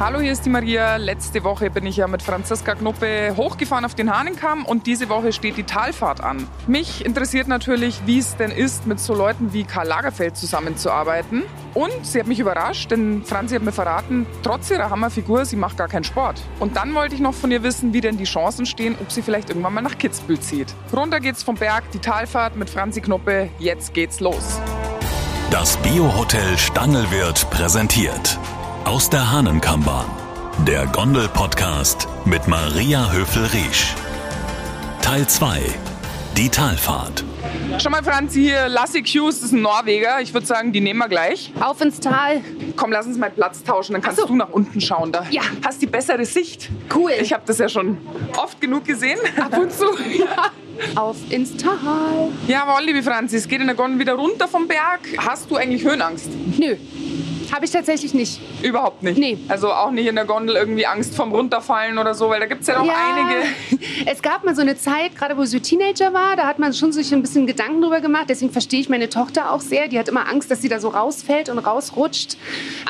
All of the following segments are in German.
Hallo, hier ist die Maria. Letzte Woche bin ich ja mit Franziska Knuppe hochgefahren auf den Hahnenkamm und diese Woche steht die Talfahrt an. Mich interessiert natürlich, wie es denn ist, mit so Leuten wie Karl Lagerfeld zusammenzuarbeiten. Und sie hat mich überrascht, denn Franzi hat mir verraten, trotz ihrer Hammerfigur, sie macht gar keinen Sport. Und dann wollte ich noch von ihr wissen, wie denn die Chancen stehen, ob sie vielleicht irgendwann mal nach Kitzbühel zieht. Runter geht's vom Berg, die Talfahrt mit Franzi Knuppe. Jetzt geht's los. Das Biohotel Stangelwirt präsentiert aus der Hahnenkammbahn. Der Gondel-Podcast mit Maria Höfel-Riesch. Teil 2. Die Talfahrt. Schau mal, Franzi, hier Lassie Hughes, ist ein Norweger. Ich würde sagen, die nehmen wir gleich. Auf ins Tal. Komm, lass uns mal Platz tauschen, dann kannst so. du nach unten schauen. Da Ja. hast die bessere Sicht. Cool. Ich habe das ja schon oft genug gesehen. Ab und zu. Ja. Auf ins Tal. Jawohl, liebe Franzi, es geht in der Gondel wieder runter vom Berg. Hast du eigentlich Höhenangst? Nö. Habe ich tatsächlich nicht. Überhaupt nicht. Nee. Also auch nicht in der Gondel irgendwie Angst vorm Runterfallen oder so, weil da gibt es ja noch einige. Es gab mal so eine Zeit, gerade wo sie Teenager war, da hat man schon sich ein bisschen Gedanken drüber gemacht. Deswegen verstehe ich meine Tochter auch sehr. Die hat immer Angst, dass sie da so rausfällt und rausrutscht.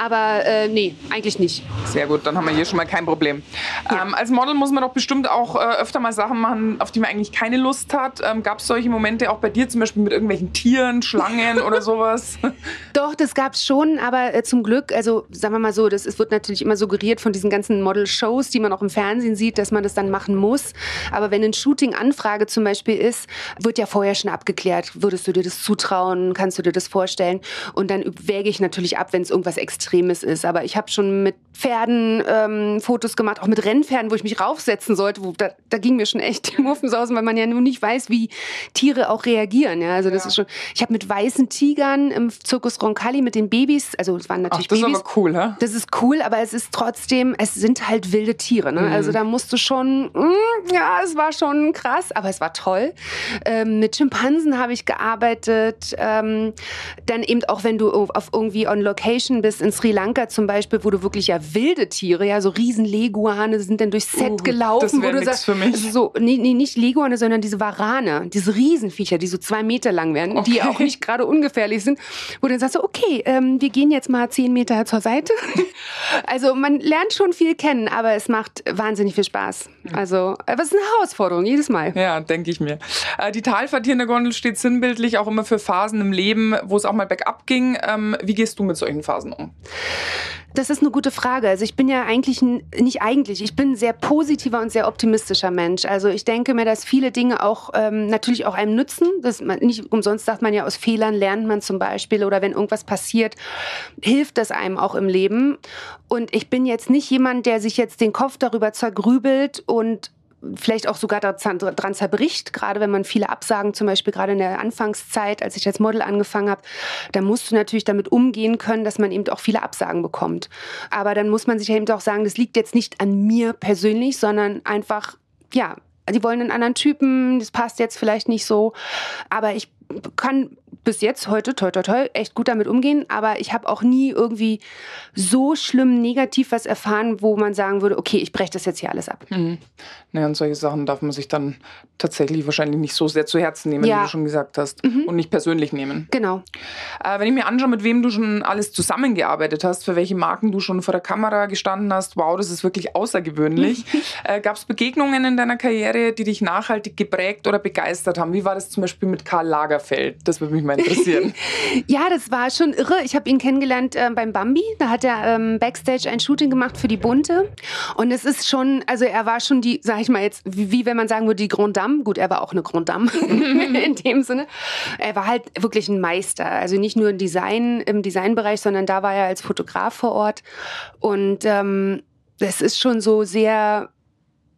Aber äh, nee, eigentlich nicht. Sehr gut, dann haben wir hier schon mal kein Problem. Ja. Ähm, als Model muss man doch bestimmt auch äh, öfter mal Sachen machen, auf die man eigentlich keine Lust hat. Ähm, Gab es solche Momente auch bei dir, zum Beispiel mit irgendwelchen Tieren, Schlangen oder sowas? Doch, das gab es schon, aber äh, zum Glück, also sagen wir mal so, das es wird natürlich immer suggeriert von diesen ganzen Model-Shows, die man auch im Fernsehen sieht, dass man das dann machen muss. Aber wenn ein Shooting-Anfrage zum Beispiel ist, wird ja vorher schon abgeklärt, würdest du dir das zutrauen, kannst du dir das vorstellen? Und dann wäge ich natürlich ab, wenn es irgendwas Extremes ist. Aber ich habe schon mit Pferden ähm, Fotos gemacht, auch mit Rennpferden, wo ich mich raufsetzen sollte. Wo, da, da ging mir schon echt die Muffen aus, weil man ja nur nicht weiß, wie Tiere auch reagieren. Ja, also das Ja. ist schon. Ich habe mit weißen Tigern im Zirkus Roncalli mit den Babys, also es waren Ach, natürlich das ist Babys. aber cool, hä? Das ist cool, aber es ist trotzdem, es sind halt wilde Tiere. Ne? Also da musst du schon, mm, ja, es war schon krass, aber es war toll. Ähm, mit Schimpansen habe ich gearbeitet. Ähm, dann eben auch, wenn du auf irgendwie on Location bist, in Sri Lanka zum Beispiel, wo du wirklich ja wilde Tiere, ja, so riesen Leguane sind dann durchs Set Uh, gelaufen. das wär wo du nix sagst, für mich. also so, nee, nee, nicht Leguane, sondern diese Warane, diese Riesenviecher, die so zwei Meter lang werden, die Okay. auch nicht gerade ungefährlich sind, wo du dann sagst, so, okay, ähm, wir gehen jetzt mal zehn Meter zur Seite. Also man lernt schon viel kennen, aber es macht wahnsinnig viel Spaß. Also, es ist eine Herausforderung, jedes Mal. Ja, denke ich mir. Äh, die der Gondel steht sinnbildlich auch immer für Phasen im Leben, wo es auch mal bergab ging. Ähm, wie gehst du mit solchen Phasen um? Das ist eine gute Frage. Also ich bin ja eigentlich, nicht eigentlich, ich bin ein sehr positiver und sehr optimistischer Mensch. Also ich denke mir, dass viele Dinge auch ähm, natürlich auch einem nützen. Das man, nicht umsonst sagt man ja, aus Fehlern lernt man zum Beispiel oder wenn irgendwas passiert, hilft das einem auch im Leben. Und ich bin jetzt nicht jemand, der sich jetzt den Kopf darüber zergrübelt und vielleicht auch sogar dran zerbricht, gerade wenn man viele Absagen, zum Beispiel gerade in der Anfangszeit, als ich als Model angefangen habe, da musst du natürlich damit umgehen können, dass man eben auch viele Absagen bekommt. Aber dann muss man sich eben auch sagen, das liegt jetzt nicht an mir persönlich, sondern einfach, ja, die wollen einen anderen Typen, das passt jetzt vielleicht nicht so, aber ich kann bis jetzt heute, toi, toi, toi, echt gut damit umgehen. Aber ich habe auch nie irgendwie so schlimm negativ was erfahren, wo man sagen würde, okay, ich breche das jetzt hier alles ab. Naja, und solche Sachen darf man sich dann tatsächlich wahrscheinlich nicht so sehr zu Herzen nehmen, Ja. wie du schon gesagt hast. Und nicht persönlich nehmen. Genau. Äh, wenn ich mir anschaue, mit wem du schon alles zusammengearbeitet hast, für welche Marken du schon vor der Kamera gestanden hast, wow, das ist wirklich außergewöhnlich. äh, Gab es Begegnungen in deiner Karriere, die dich nachhaltig geprägt oder begeistert haben? Wie war das zum Beispiel mit Karl Lagerfeld? Das würde mich mal interessieren. Ja, das war schon irre. Ich habe ihn kennengelernt äh, beim Bambi. Da hat er ähm, Backstage ein Shooting gemacht für die Bunte. Und es ist schon, also er war schon die, sag ich mal jetzt, wie, wie wenn man sagen würde, die Grand Dame. Gut, er war auch eine Grand Dame in dem Sinne. Er war halt wirklich ein Meister. Also nicht nur im Design, im Designbereich, sondern da war er als Fotograf vor Ort. Und ähm, das ist schon so sehr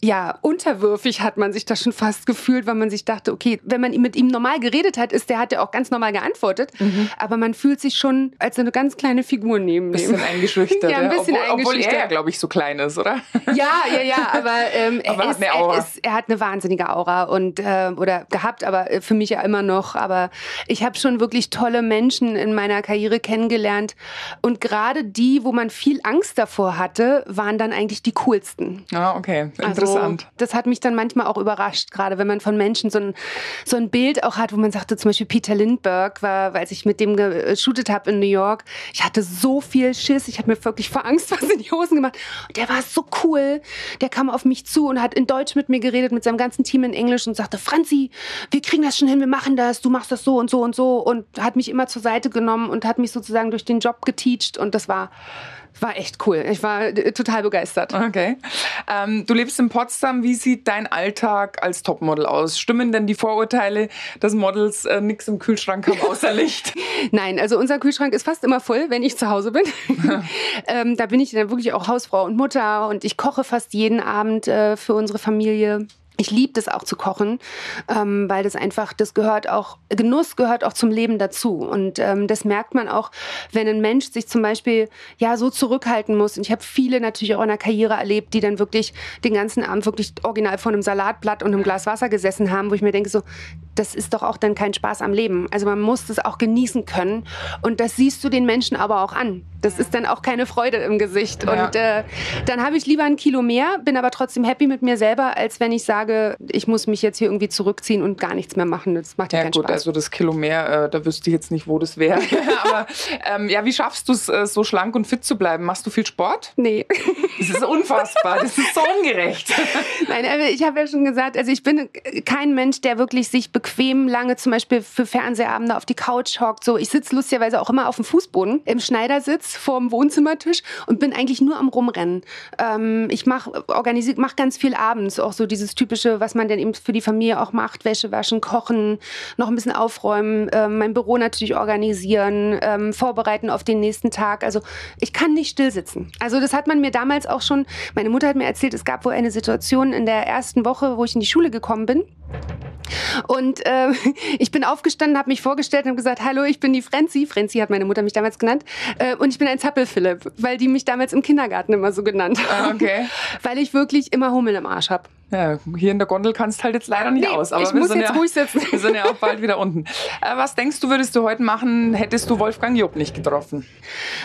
ja, unterwürfig hat man sich da schon fast gefühlt, weil man sich dachte, okay, wenn man mit ihm normal geredet hat, ist der hat ja auch ganz normal geantwortet, aber man fühlt sich schon als eine ganz kleine Figur neben Mhm. Bisschen ihm. eingeschüchtert. Ja, ein bisschen obwohl, obwohl er ja, eingeschüchtert. glaube ich, so klein ist, oder? Ja, ja, ja, aber, ähm, Aber er, hat ist. Er, ist, er hat eine wahnsinnige Aura und äh, oder gehabt, aber äh, für mich ja immer noch. Aber ich habe schon wirklich tolle Menschen in meiner Karriere kennengelernt und gerade die, wo man viel Angst davor hatte, waren dann eigentlich die coolsten. Ja, okay. Also, Interessant. Das hat mich dann manchmal auch überrascht, gerade wenn man von Menschen so ein, so ein Bild auch hat, wo man sagte, zum Beispiel Peter Lindbergh war, als ich mit dem geshootet habe in New York, ich hatte so viel Schiss, ich habe mir wirklich vor Angst was in die Hosen gemacht. Und der war so cool, der kam auf mich zu und hat in Deutsch mit mir geredet, mit seinem ganzen Team in Englisch und sagte, Franzi, wir kriegen das schon hin, wir machen das, du machst das so und so und so und hat mich immer zur Seite genommen und hat mich sozusagen durch den Job geteacht und das war war echt cool. Ich war äh, total begeistert. Okay. Ähm, du lebst in Potsdam. Wie sieht dein Alltag als Topmodel aus? Stimmen denn die Vorurteile, dass Models äh, nichts im Kühlschrank haben außer Licht? Nein, also unser Kühlschrank ist fast immer voll, wenn ich zu Hause bin. ähm, da bin ich dann wirklich auch Hausfrau und Mutter und ich koche fast jeden Abend äh, für unsere Familie. Ich liebe das auch zu kochen, ähm, weil das einfach, das gehört auch, Genuss gehört auch zum Leben dazu. Und ähm, das merkt man auch, wenn ein Mensch sich zum Beispiel ja so zurückhalten muss. Und ich habe viele natürlich auch in der Karriere erlebt, die dann wirklich den ganzen Abend wirklich original vor einem Salatblatt und einem Glas Wasser gesessen haben, wo ich mir denke, so, das ist doch auch dann kein Spaß am Leben. Also man muss das auch genießen können. Und das siehst du den Menschen aber auch an. Das ist dann auch keine Freude im Gesicht. Ja. Und äh, dann habe ich lieber ein Kilo mehr, bin aber trotzdem happy mit mir selber, als wenn ich sage, ich muss mich jetzt hier irgendwie zurückziehen und gar nichts mehr machen. Das macht ja, ja keinen gut, Spaß. Also das Kilo mehr, äh, da wüsste ich jetzt nicht, wo das wäre. aber ähm, ja, wie schaffst du es, äh, so schlank und fit zu bleiben? Machst du viel Sport? Nee. Das ist unfassbar. Das ist so ungerecht. Nein, ich habe ja schon gesagt, also ich bin kein Mensch, der wirklich sich bequem lange zum Beispiel für Fernsehabende auf die Couch hockt. So, ich sitze lustigerweise auch immer auf dem Fußboden im Schneidersitz vor dem Wohnzimmertisch und bin eigentlich nur am Rumrennen. Ähm, ich mache mach ganz viel abends, auch so dieses typische, was man denn eben für die Familie auch macht, Wäsche waschen, kochen, noch ein bisschen aufräumen, äh, mein Büro natürlich organisieren, ähm, vorbereiten auf den nächsten Tag. Also ich kann nicht still sitzen. Also das hat man mir damals auch schon, meine Mutter hat mir erzählt, es gab wohl eine Situation in der ersten Woche, wo ich in die Schule gekommen bin. Und äh, ich bin aufgestanden, habe mich vorgestellt und gesagt, hallo, ich bin die Frenzi. Frenzi hat meine Mutter mich damals genannt. Äh, und ich bin ein Zappelphilipp, weil die mich damals im Kindergarten immer so genannt ah, haben. Okay. weil ich wirklich immer Hummel im Arsch habe. Ja, hier in der Gondel kannst du halt jetzt leider nicht nee, aus. Aber ich muss jetzt ja, ruhig sitzen. Wir sind ja auch bald wieder unten. Äh, was denkst du, würdest du heute machen, hättest du Wolfgang Job nicht getroffen?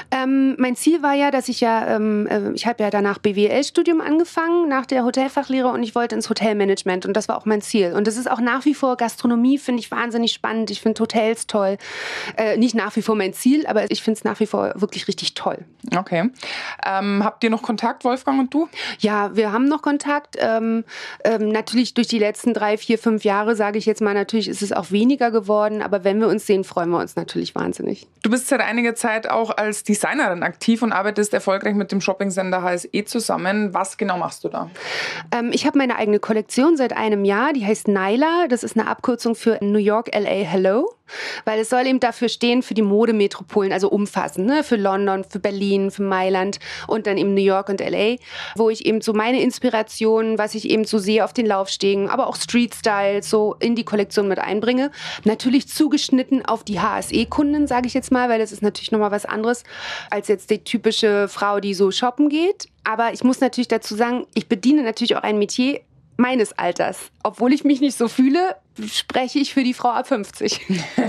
Ähm, mein Ziel war ja, dass ich ja, ähm, äh, ich habe ja danach BWL-Studium angefangen, nach der Hotelfachlehre und ich wollte ins Hotelmanagement und das war auch mein Ziel. Und das ist auch nach wie vor Gastronomie, finde ich wahnsinnig spannend. Ich finde Hotels toll. Äh, nicht nach wie vor mein Ziel, aber ich finde es nach wie vor wirklich richtig toll. Okay. Ähm, habt ihr noch Kontakt, Wolfgang und du? Ja, wir haben noch Kontakt. Ähm, ähm, natürlich durch die letzten drei, vier, fünf Jahre, sage ich jetzt mal, natürlich ist es auch weniger geworden. Aber wenn wir uns sehen, freuen wir uns natürlich wahnsinnig. Du bist seit einiger Zeit auch als Designerin aktiv und arbeitest erfolgreich mit dem Shopping-Sender HSE zusammen. Was genau machst du da? Ähm, ich habe meine eigene Kollektion seit einem Jahr. Die heißt Nyla. Das ist eine Abkürzung für New York, LA, Hello. Weil es soll eben dafür stehen, für die Modemetropolen, also umfassend, ne? für London, für Berlin, für Mailand und dann eben New York und LA, wo ich eben so meine Inspirationen, was ich eben so sehe auf den Laufstegen, aber auch Street-Style so in die Kollektion mit einbringe. Natürlich zugeschnitten auf die HSE-Kunden, sage ich jetzt mal, weil das ist natürlich nochmal was anderes als jetzt die typische Frau, die so shoppen geht. Aber ich muss natürlich dazu sagen, ich bediene natürlich auch ein Metier, meines Alters. Obwohl ich mich nicht so fühle, spreche ich für die Frau ab 50.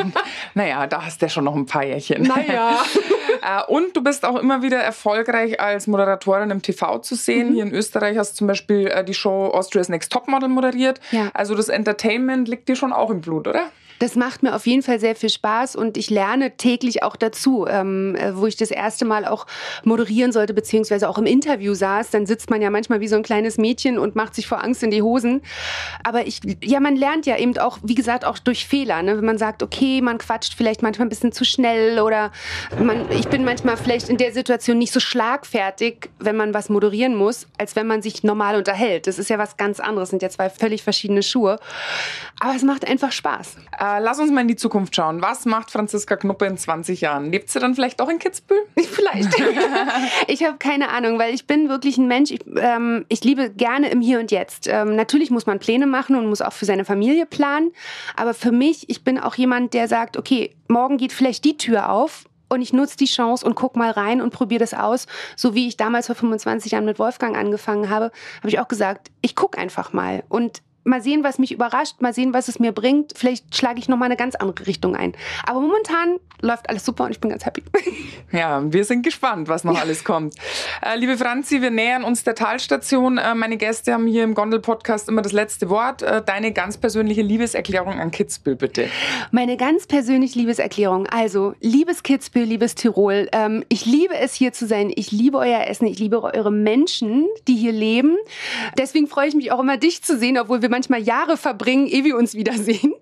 naja, da hast du ja schon noch ein paar Jährchen. Naja. Äh, und du bist auch immer wieder erfolgreich als Moderatorin im TV zu sehen. Mhm. Hier in Österreich hast du zum Beispiel äh, die Show Austria's Next Topmodel moderiert. Ja. Also das Entertainment liegt dir schon auch im Blut, oder? Das macht mir auf jeden Fall sehr viel Spaß und ich lerne täglich auch dazu. Ähm, äh, wo ich das erste Mal auch moderieren sollte, beziehungsweise auch im Interview saß, dann sitzt man ja manchmal wie so ein kleines Mädchen und macht sich vor Angst in die Hosen. Aber ich, ja, man lernt ja eben auch, wie gesagt, auch durch Fehler. Ne? Wenn man sagt, okay, man quatscht vielleicht manchmal ein bisschen zu schnell oder man, ich bin manchmal vielleicht in der Situation nicht so schlagfertig, wenn man was moderieren muss, als wenn man sich normal unterhält. Das ist ja was ganz anderes, sind ja zwei völlig verschiedene Schuhe. Aber es macht einfach Spaß. Äh, lass uns mal in die Zukunft schauen. Was macht Franziska Knuppe in 20 Jahren? Lebt sie dann vielleicht auch in Kitzbühel? Vielleicht. ich habe keine Ahnung, weil ich bin wirklich ein Mensch. Ich, ähm, ich liebe gerne im Hier und Jetzt. Ähm, natürlich muss man Pläne machen und muss auch für seine Familie planen. Aber für mich, ich bin auch jemand, der sagt, okay, morgen geht vielleicht die Tür auf und ich nutze die Chance und guck mal rein und probiere das aus. So wie ich damals vor 25 Jahren mit Wolfgang angefangen habe, habe ich auch gesagt, ich gucke einfach mal. Und Mal sehen, was mich überrascht, mal sehen, was es mir bringt. Vielleicht schlage ich nochmal eine ganz andere Richtung ein. Aber momentan läuft alles super und ich bin ganz happy. Ja, wir sind gespannt, was noch alles kommt. Äh, liebe Franzi, wir nähern uns der Talstation. Äh, meine Gäste haben hier im Gondel-Podcast immer das letzte Wort. Äh, deine ganz persönliche Liebeserklärung an Kitzbühel, bitte. Meine ganz persönliche Liebeserklärung. Also, liebes Kitzbühel, liebes Tirol, ähm, ich liebe es hier zu sein. Ich liebe euer Essen. Ich liebe eure Menschen, die hier leben. Deswegen freue ich mich auch immer, dich zu sehen, obwohl wir manchmal Jahre verbringen, ehe wir uns wiedersehen.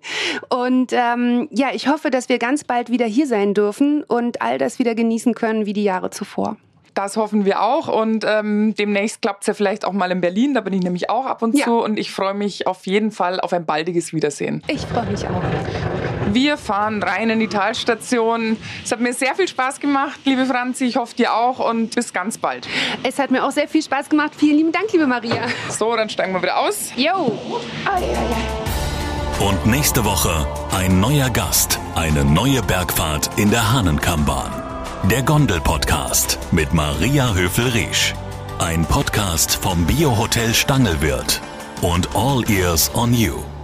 Und ähm, ja, ich hoffe, dass wir ganz bald wieder hier sein dürfen und all das wieder genießen können wie die Jahre zuvor. Das hoffen wir auch und ähm, demnächst klappt es ja vielleicht auch mal in Berlin. Da bin ich nämlich auch ab und ja. zu und ich freue mich auf jeden Fall auf ein baldiges Wiedersehen. Ich freue mich auch. Wir fahren rein in die Talstation. Es hat mir sehr viel Spaß gemacht, liebe Franzi. Ich hoffe dir auch und bis ganz bald. Es hat mir auch sehr viel Spaß gemacht. Vielen lieben Dank, liebe Maria. So, dann steigen wir wieder aus. Jo. Und nächste Woche ein neuer Gast, eine neue Bergfahrt in der Hahnenkammbahn. Der Gondel-Podcast mit Maria Höfel-Riesch. Ein Podcast vom Biohotel Stangelwirt und All Ears on You.